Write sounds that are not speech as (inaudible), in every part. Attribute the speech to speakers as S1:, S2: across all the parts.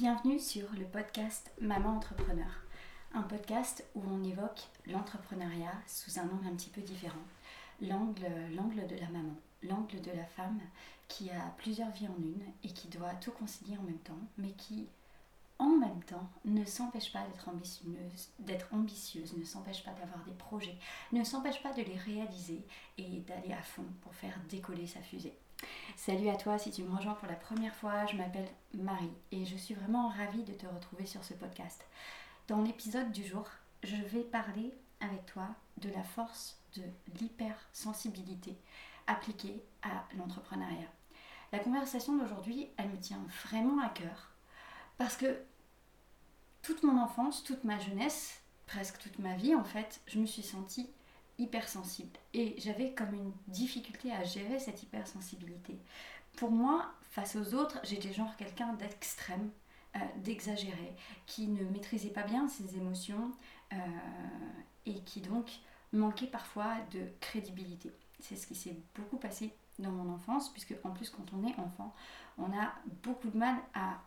S1: Bienvenue sur le podcast Maman Entrepreneur, un podcast où on évoque l'entrepreneuriat sous un angle un petit peu différent, l'angle, de la maman, l'angle de la femme qui a plusieurs vies en une et qui doit tout concilier en même temps, mais qui en même temps ne s'empêche pas d'être ambitieuse, ne s'empêche pas d'avoir des projets, ne s'empêche pas de les réaliser et d'aller à fond pour faire décoller sa fusée. Salut à toi si tu me rejoins pour la première fois, je m'appelle Marie et je suis vraiment ravie de te retrouver sur ce podcast. Dans l'épisode du jour, je vais parler avec toi de la force de l'hypersensibilité appliquée à l'entrepreneuriat. La conversation d'aujourd'hui, elle me tient vraiment à cœur parce que toute mon enfance, toute ma jeunesse, presque toute ma vie en fait, je me suis sentie hypersensible. Et j'avais comme une difficulté à gérer cette hypersensibilité. Pour moi, face aux autres, j'étais genre quelqu'un d'extrême, euh, d'exagéré, qui ne maîtrisait pas bien ses émotions euh, et qui donc manquait parfois de crédibilité. C'est ce qui s'est beaucoup passé dans mon enfance, puisque en plus quand on est enfant, on a beaucoup de mal à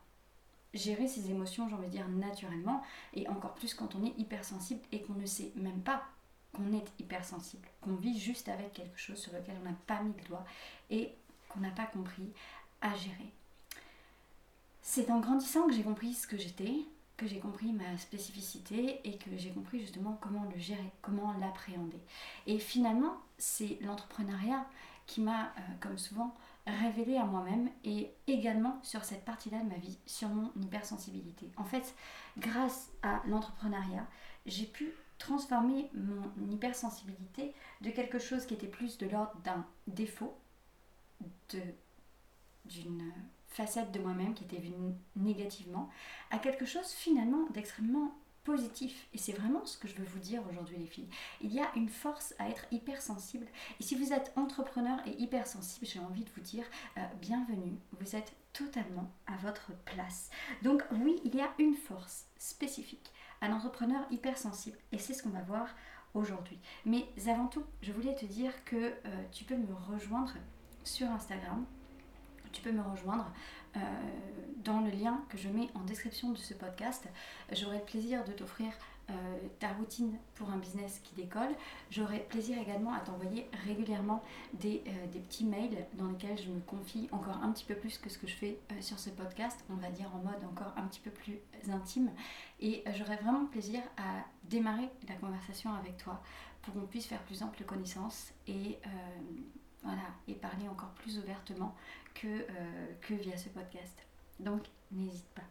S1: gérer ses émotions, j'ai envie de dire, naturellement, et encore plus quand on est hypersensible et qu'on ne sait même pas qu'on est hypersensible, qu'on vit juste avec quelque chose sur lequel on n'a pas mis le doigt et qu'on n'a pas compris à gérer. C'est en grandissant que j'ai compris ce que j'étais, que j'ai compris ma spécificité et que j'ai compris justement comment le gérer, comment l'appréhender. Et finalement, c'est l'entrepreneuriat qui m'a, euh, comme souvent, révélé à moi-même et également sur cette partie-là de ma vie, sur mon hypersensibilité. En fait, grâce à l'entrepreneuriat, j'ai pu transformer mon hypersensibilité de quelque chose qui était plus de l'ordre d'un défaut, d'une facette de moi-même qui était vue négativement, à quelque chose finalement d'extrêmement positif. Et c'est vraiment ce que je veux vous dire aujourd'hui les filles. Il y a une force à être hypersensible. Et si vous êtes entrepreneur et hypersensible, j'ai envie de vous dire euh, bienvenue. Vous êtes totalement à votre place. Donc oui, il y a une force spécifique un entrepreneur hypersensible. Et c'est ce qu'on va voir aujourd'hui. Mais avant tout, je voulais te dire que euh, tu peux me rejoindre sur Instagram. Tu peux me rejoindre euh, dans le lien que je mets en description de ce podcast. J'aurai le plaisir de t'offrir euh, ta routine pour un business qui décolle. J'aurai plaisir également à t'envoyer régulièrement des, euh, des, petits mails dans lesquels je me confie encore un petit peu plus que ce que je fais euh, sur ce podcast, on va dire en mode encore un petit peu plus intime. Et j'aurai vraiment plaisir à démarrer la conversation avec toi pour qu'on puisse faire plus ample connaissance et, voilà, et parler encore plus ouvertement que, que via ce podcast. Donc n'hésite pas.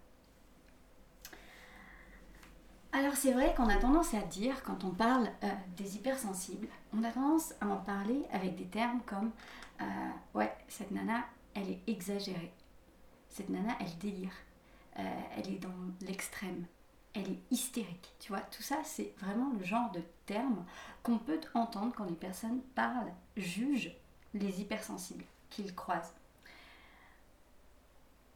S1: Alors c'est vrai qu'on a tendance à dire, quand on parle euh, des hypersensibles, on a tendance à en parler avec des termes comme euh, ouais, cette nana, elle est exagérée. Cette nana, elle délire. Euh, elle est dans l'extrême. Elle est hystérique. Tu vois, tout ça, c'est vraiment le genre de terme qu'on peut entendre quand les personnes parlent, jugent les hypersensibles qu'ils croisent.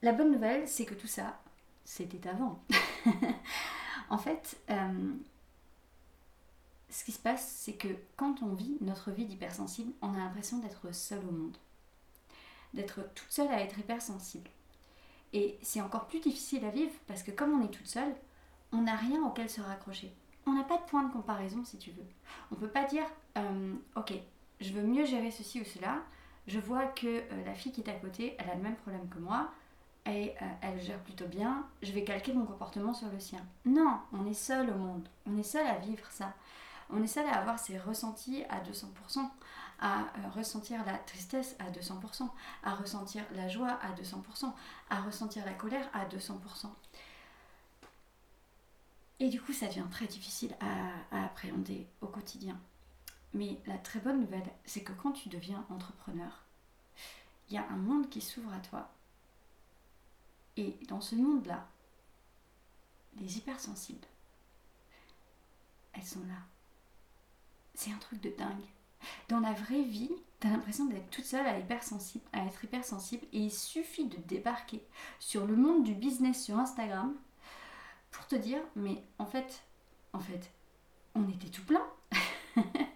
S1: La bonne nouvelle, c'est que tout ça, c'était avant. (laughs) En fait, euh, ce qui se passe, c'est que quand on vit notre vie d'hypersensible, on a l'impression d'être seul au monde. D'être toute seule à être hypersensible. Et c'est encore plus difficile à vivre parce que comme on est toute seule, on n'a rien auquel se raccrocher. On n'a pas de point de comparaison si tu veux. On ne peut pas dire, euh, ok, je veux mieux gérer ceci ou cela. Je vois que euh, la fille qui est à côté, elle a le même problème que moi et euh, elle gère plutôt bien, je vais calquer mon comportement sur le sien. Non, on est seul au monde, on est seul à vivre ça. On est seul à avoir ses ressentis à 200%, à euh, ressentir la tristesse à 200%, à ressentir la joie à 200%, à ressentir la colère à 200%. Et du coup, ça devient très difficile à appréhender au quotidien. Mais la très bonne nouvelle, c'est que quand tu deviens entrepreneur, il y a un monde qui s'ouvre à toi et dans ce monde-là, les hypersensibles, elles sont là. C'est un truc de dingue. Dans la vraie vie, tu as l'impression d'être toute seule à, hypersensible, à être hypersensible et il suffit de débarquer sur le monde du business sur Instagram pour te dire mais en fait, en fait, on était tout plein. (laughs)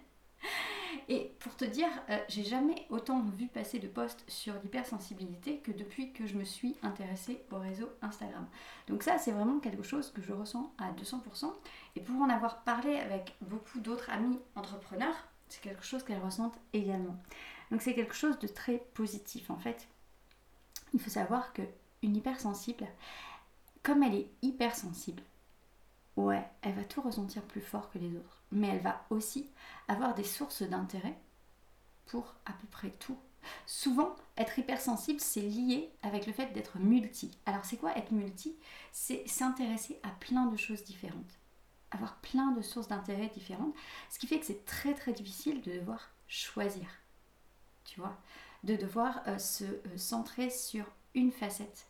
S1: Dire, euh, j'ai jamais autant vu passer de posts sur l'hypersensibilité que depuis que je me suis intéressée au réseau Instagram. Donc ça, c'est vraiment quelque chose que je ressens à 200%. Et pour en avoir parlé avec beaucoup d'autres amis entrepreneurs, c'est quelque chose qu'elles ressentent également. Donc c'est quelque chose de très positif en fait. Il faut savoir que une hypersensible, comme elle est hypersensible, ouais, elle va tout ressentir plus fort que les autres. Mais elle va aussi avoir des sources d'intérêt pour à peu près tout. Souvent, être hypersensible, c'est lié avec le fait d'être multi. Alors, c'est quoi être multi? C'est s'intéresser à plein de choses différentes. Avoir plein de sources d'intérêt différentes. Ce qui fait que c'est très très difficile de devoir choisir. Tu vois? De devoir euh, se euh, centrer sur une facette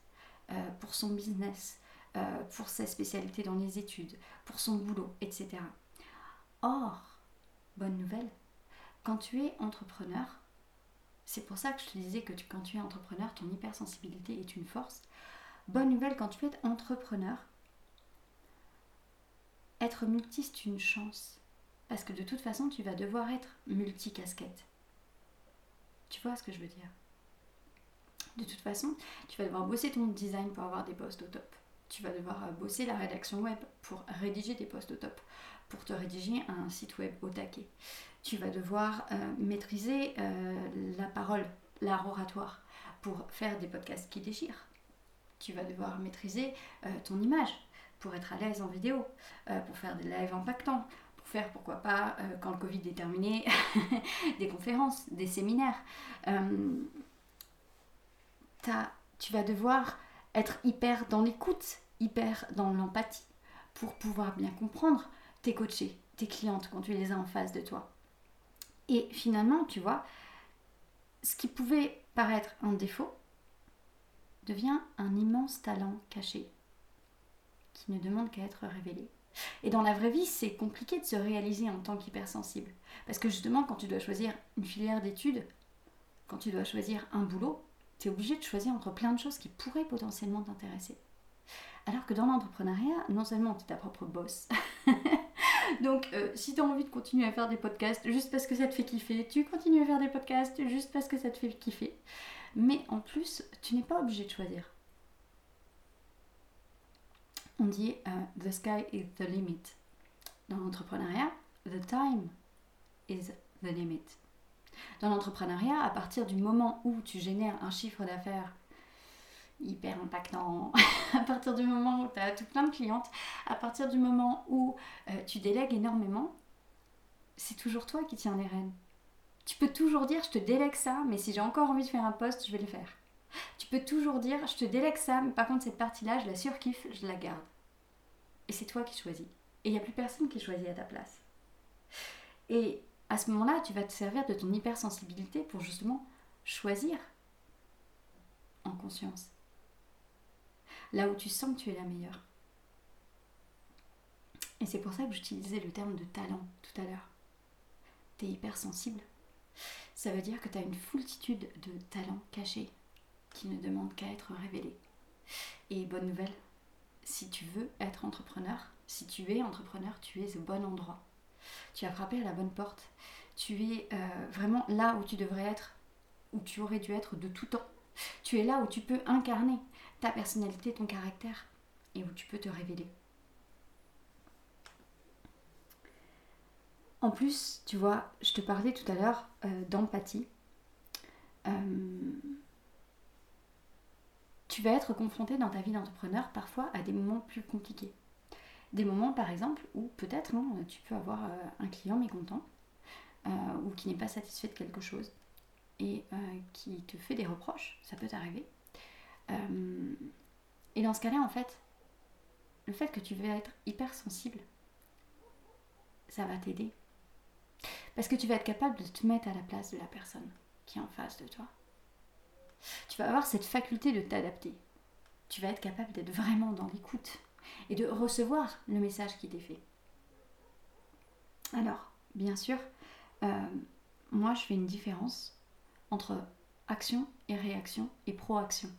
S1: euh, pour son business, pour sa spécialité dans les études, pour son boulot, etc. Or, bonne nouvelle, quand tu es entrepreneur, c'est pour ça que je te disais que quand tu es entrepreneur, ton hypersensibilité est une force. Bonne nouvelle, quand tu es entrepreneur, être multi, c'est une chance. Parce que de toute façon, tu vas devoir être multicasquette. Tu vois ce que je veux dire? De toute façon, tu vas devoir bosser ton design pour avoir des postes au top tu vas devoir euh, bosser la rédaction web pour rédiger des posts au top, pour te rédiger un site web au taquet. Tu vas devoir euh, maîtriser euh, la parole, l'art oratoire, pour faire des podcasts qui déchirent. Tu vas devoir maîtriser ton image pour être à l'aise en vidéo, pour faire des lives impactants, pour faire pourquoi pas, quand le Covid est terminé, (laughs) des conférences, des séminaires. tu vas devoir être hyper dans l'écoute, hyper dans l'empathie pour pouvoir bien comprendre tes coachés, tes clientes quand tu les as en face de toi. Et finalement, tu vois, ce qui pouvait paraître un défaut devient un immense talent caché qui ne demande qu'à être révélé. Et dans la vraie vie, c'est compliqué de se réaliser en tant qu'hypersensible. Parce que justement, quand tu dois choisir une filière d'études, quand tu dois choisir un boulot, tu es obligé de choisir entre plein de choses qui pourraient potentiellement t'intéresser. Alors que dans l'entrepreneuriat, non seulement tu es ta propre boss, (laughs) donc euh, si tu as envie de continuer à faire des podcasts juste parce que ça te fait kiffer, tu continues à faire des podcasts juste parce que ça te fait kiffer. Mais en plus, tu n'es pas obligé de choisir. On dit euh, The sky is the limit. Dans l'entrepreneuriat, the time is the limit. Dans l'entrepreneuriat, à partir du moment où tu génères un chiffre d'affaires hyper impactant, (laughs) à partir du moment où tu as tout plein de clientes, à partir du moment où euh, tu délègues énormément, c'est toujours toi qui tiens les rênes. Tu peux toujours dire je te délègue ça, mais si j'ai encore envie de faire un poste, je vais le faire. Tu peux toujours dire je te délègue ça, mais par contre cette partie-là, je la surkiffe, je la garde. Et c'est toi qui choisis. Et il n'y a plus personne qui choisit à ta place. Et à ce moment-là, tu vas te servir de ton hypersensibilité pour justement choisir en conscience. Là où tu sens que tu es la meilleure. Et c'est pour ça que j'utilisais le terme de talent tout à l'heure. Tu es hypersensible. Ça veut dire que tu as une foultitude de talents cachés qui ne demandent qu'à être révélés. Et bonne nouvelle, si tu veux être entrepreneur, si tu es entrepreneur, tu es au bon endroit tu as frappé à la bonne porte. Tu es euh, vraiment là où tu devrais être, où tu aurais dû être de tout temps. Tu es là où tu peux incarner ta personnalité, ton caractère, et où tu peux te révéler. En plus, tu vois, je te parlais tout à l'heure euh, d'empathie. Euh, tu vas être confronté dans ta vie d'entrepreneur parfois à des moments plus compliqués. Des moments, par exemple, où peut-être hein, tu peux avoir euh, un client mécontent ou qui n'est pas satisfait de quelque chose et qui te fait des reproches, ça peut t'arriver. Et dans ce cas-là, en fait, le fait que tu veux être hypersensible, ça va t'aider. Parce que tu vas être capable de te mettre à la place de la personne qui est en face de toi. Tu vas avoir cette faculté de t'adapter. Tu vas être capable d'être vraiment dans l'écoute et de recevoir le message qui t'est fait. Alors, bien sûr, euh, moi je fais une différence entre action et réaction et proaction.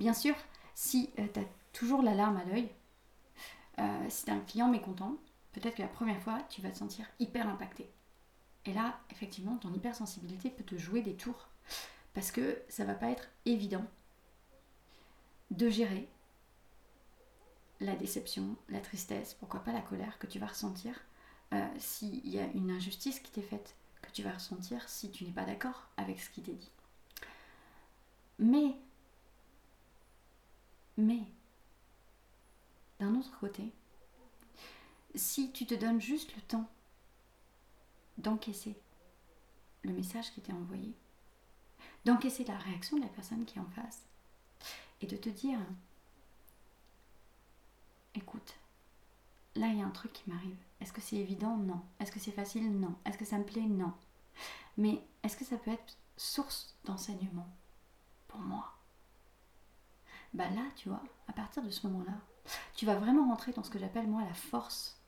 S1: Bien sûr, si euh, tu as toujours l'alarme à l'œil, euh, si tu as un client mécontent, peut-être que la première fois, tu vas te sentir hyper impacté. Et là, effectivement, ton hypersensibilité peut te jouer des tours. Parce que ça va pas être évident de gérer la déception, la tristesse, pourquoi pas la colère que tu vas ressentir euh, s'il y a une injustice qui t'est faite, que tu vas ressentir si tu n'es pas d'accord avec ce qui t'est dit. Mais, mais, d'un autre côté, si tu te donnes juste le temps d'encaisser le message qui t'est envoyé, d'encaisser la réaction de la personne qui est en face, et de te dire, écoute, là il y a un truc qui m'arrive. Est-ce que c'est évident? Non. Est-ce que c'est facile? Non. Est-ce que ça me plaît? Non. Mais est-ce que ça peut être source d'enseignement pour moi? Bah là, tu vois, à partir de ce moment-là, tu vas vraiment rentrer dans ce que j'appelle moi la force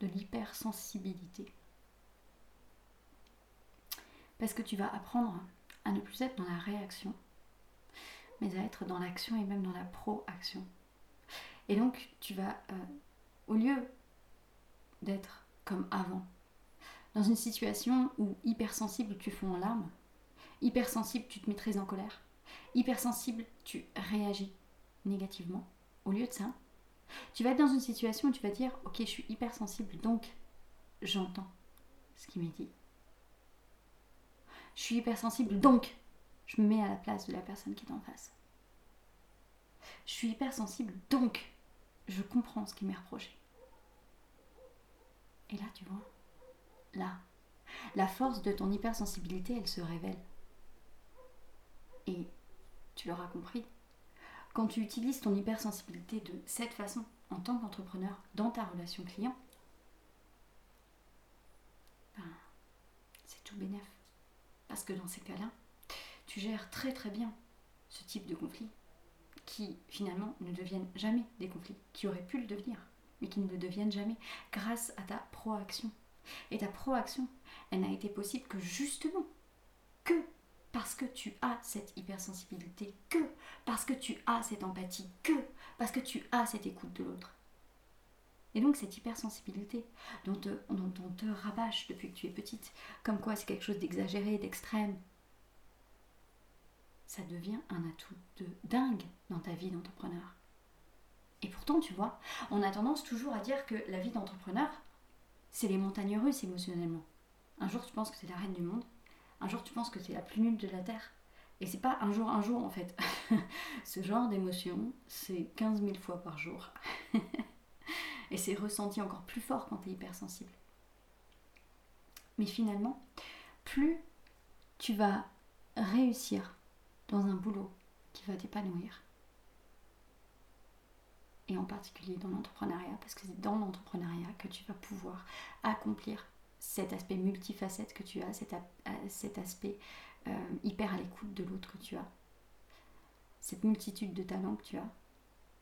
S1: de l'hypersensibilité. Parce que tu vas apprendre à ne plus être dans la réaction, mais à être dans l'action et même dans la proaction. Et donc, tu vas, euh, au lieu d'être comme avant, dans une situation où hypersensible tu fonds en larmes, hypersensible tu te très en colère, hypersensible tu réagis négativement, au lieu de ça, tu vas être dans une situation où tu vas dire Ok, je suis hypersensible, donc j'entends ce qui m'est dit. Je suis hypersensible, donc je me mets à la place de la personne qui est en face. Je suis hypersensible, donc je comprends ce qui m'est reproché. Et là, tu vois, là, la force de ton hypersensibilité, elle se révèle. Et tu l'auras compris, quand tu utilises ton hypersensibilité de cette façon en tant qu'entrepreneur dans ta relation client, ben, c'est tout bénef. Parce que dans ces cas-là, tu gères très très bien ce type de conflit qui finalement ne deviennent jamais des conflits, qui auraient pu le devenir, mais qui ne le deviennent jamais grâce à ta proaction. Et ta proaction, elle n'a été possible que justement, tu as cette hypersensibilité, que parce que tu as cette empathie, que parce que tu as cette écoute de l'autre. Et donc cette hypersensibilité dont, dont on te rabâche depuis que tu es petite, comme quoi c'est quelque chose d'exagéré, d'extrême, ça devient un atout de dingue dans ta vie d'entrepreneur. Et pourtant, tu vois, on a tendance toujours à dire que la vie d'entrepreneur, c'est les montagnes russes émotionnellement. Un jour, tu penses que c'est la reine du monde. Un jour, tu penses que c'est la plus nulle de la Terre. Et c'est pas un jour, un jour en fait. (laughs) Ce genre d'émotion, c'est 15 000 fois par jour. (laughs) Et c'est ressenti encore plus fort quand tu es hypersensible. Mais finalement, plus tu vas réussir dans un boulot qui va t'épanouir, et en particulier dans l'entrepreneuriat, parce que c'est dans l'entrepreneuriat que tu vas pouvoir accomplir cet aspect multifacette que tu as, cet, euh, aspect euh, hyper à l'écoute de l'autre que tu as, cette multitude de talents que tu as.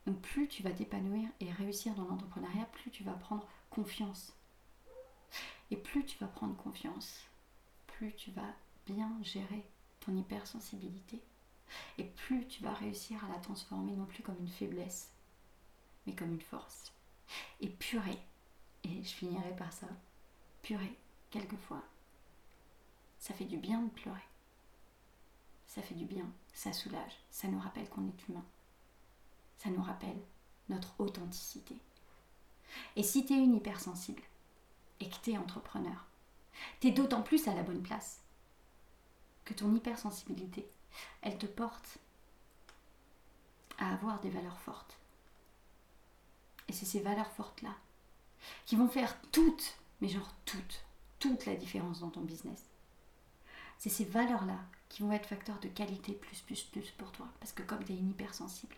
S1: Donc plus tu vas t'épanouir et réussir dans l'entrepreneuriat, plus tu vas prendre confiance. Et plus tu vas prendre confiance, plus tu vas bien gérer ton hypersensibilité. Et plus tu vas réussir à la transformer non plus comme une faiblesse, mais comme une force. Et purée, et je finirai par ça, purée, quelquefois, ça fait du bien de pleurer. Ça fait du bien, ça soulage, ça nous rappelle qu'on est humain. Ça nous rappelle notre authenticité. Et si tu es une hypersensible et que tu es entrepreneur, tu es d'autant plus à la bonne place que ton hypersensibilité, elle te porte à avoir des valeurs fortes. Et c'est ces valeurs fortes-là qui vont faire toutes, mais genre toutes, toute la différence dans ton business. C'est ces valeurs-là qui vont être facteurs de qualité plus, plus, plus pour toi. Parce que comme tu es une hypersensible,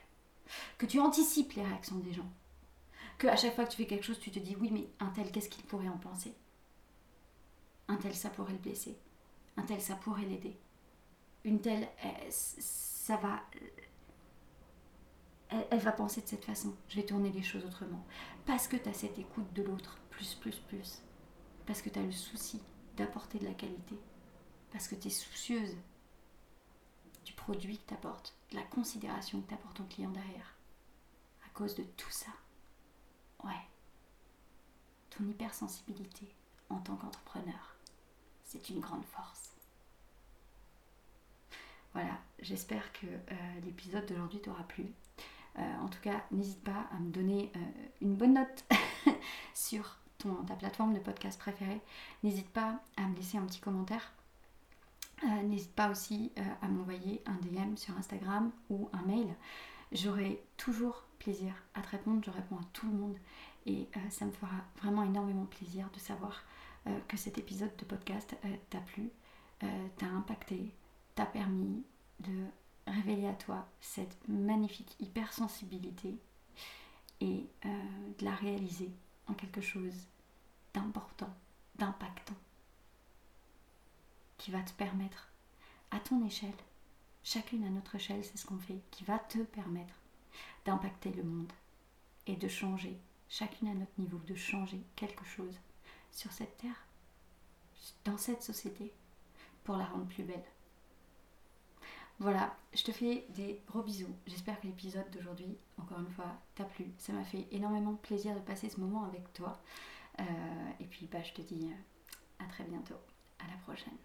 S1: que tu anticipes les réactions des gens, que à chaque fois que tu fais quelque chose, tu te dis oui, mais un tel, qu'est-ce qu'il pourrait en penser? Un tel, ça pourrait le blesser. Un tel, ça pourrait l'aider une telle, ça va, elle, va penser de cette façon. Je vais tourner les choses autrement. Parce que tu as cette écoute de l'autre, plus, plus, plus. Parce que tu as le souci d'apporter de la qualité. Parce que tu es soucieuse du produit que tu apportes, de la considération que tu apportes ton client derrière. À cause de tout ça. Ouais. Ton hypersensibilité en tant qu'entrepreneur, c'est une grande force. Voilà, j'espère que euh, l'épisode d'aujourd'hui t'aura plu. Euh, en tout cas, n'hésite pas à me donner euh, une bonne note (laughs) sur ta plateforme de podcast préférée. N'hésite pas à me laisser un petit commentaire. N'hésite pas aussi à m'envoyer un DM sur Instagram ou un mail. J'aurai toujours plaisir à te répondre. Je réponds à tout le monde et ça me fera vraiment énormément plaisir de savoir que cet épisode de podcast t'a plu, t'a impacté, t'a permis de révéler à toi cette magnifique hypersensibilité et euh, de la réaliser en quelque chose d'important, d'impactant, qui va te permettre, à ton échelle, chacune à notre échelle, c'est ce qu'on fait, qui va te permettre d'impacter le monde et de changer, chacune à notre niveau, de changer quelque chose sur cette terre, dans cette société, pour la rendre plus belle. Voilà, je te fais des gros bisous. J'espère que l'épisode d'aujourd'hui, encore une fois, t'a plu. Ça m'a fait énormément plaisir de passer ce moment avec toi. Euh, et puis, bah, je te dis euh, à très bientôt. À la prochaine.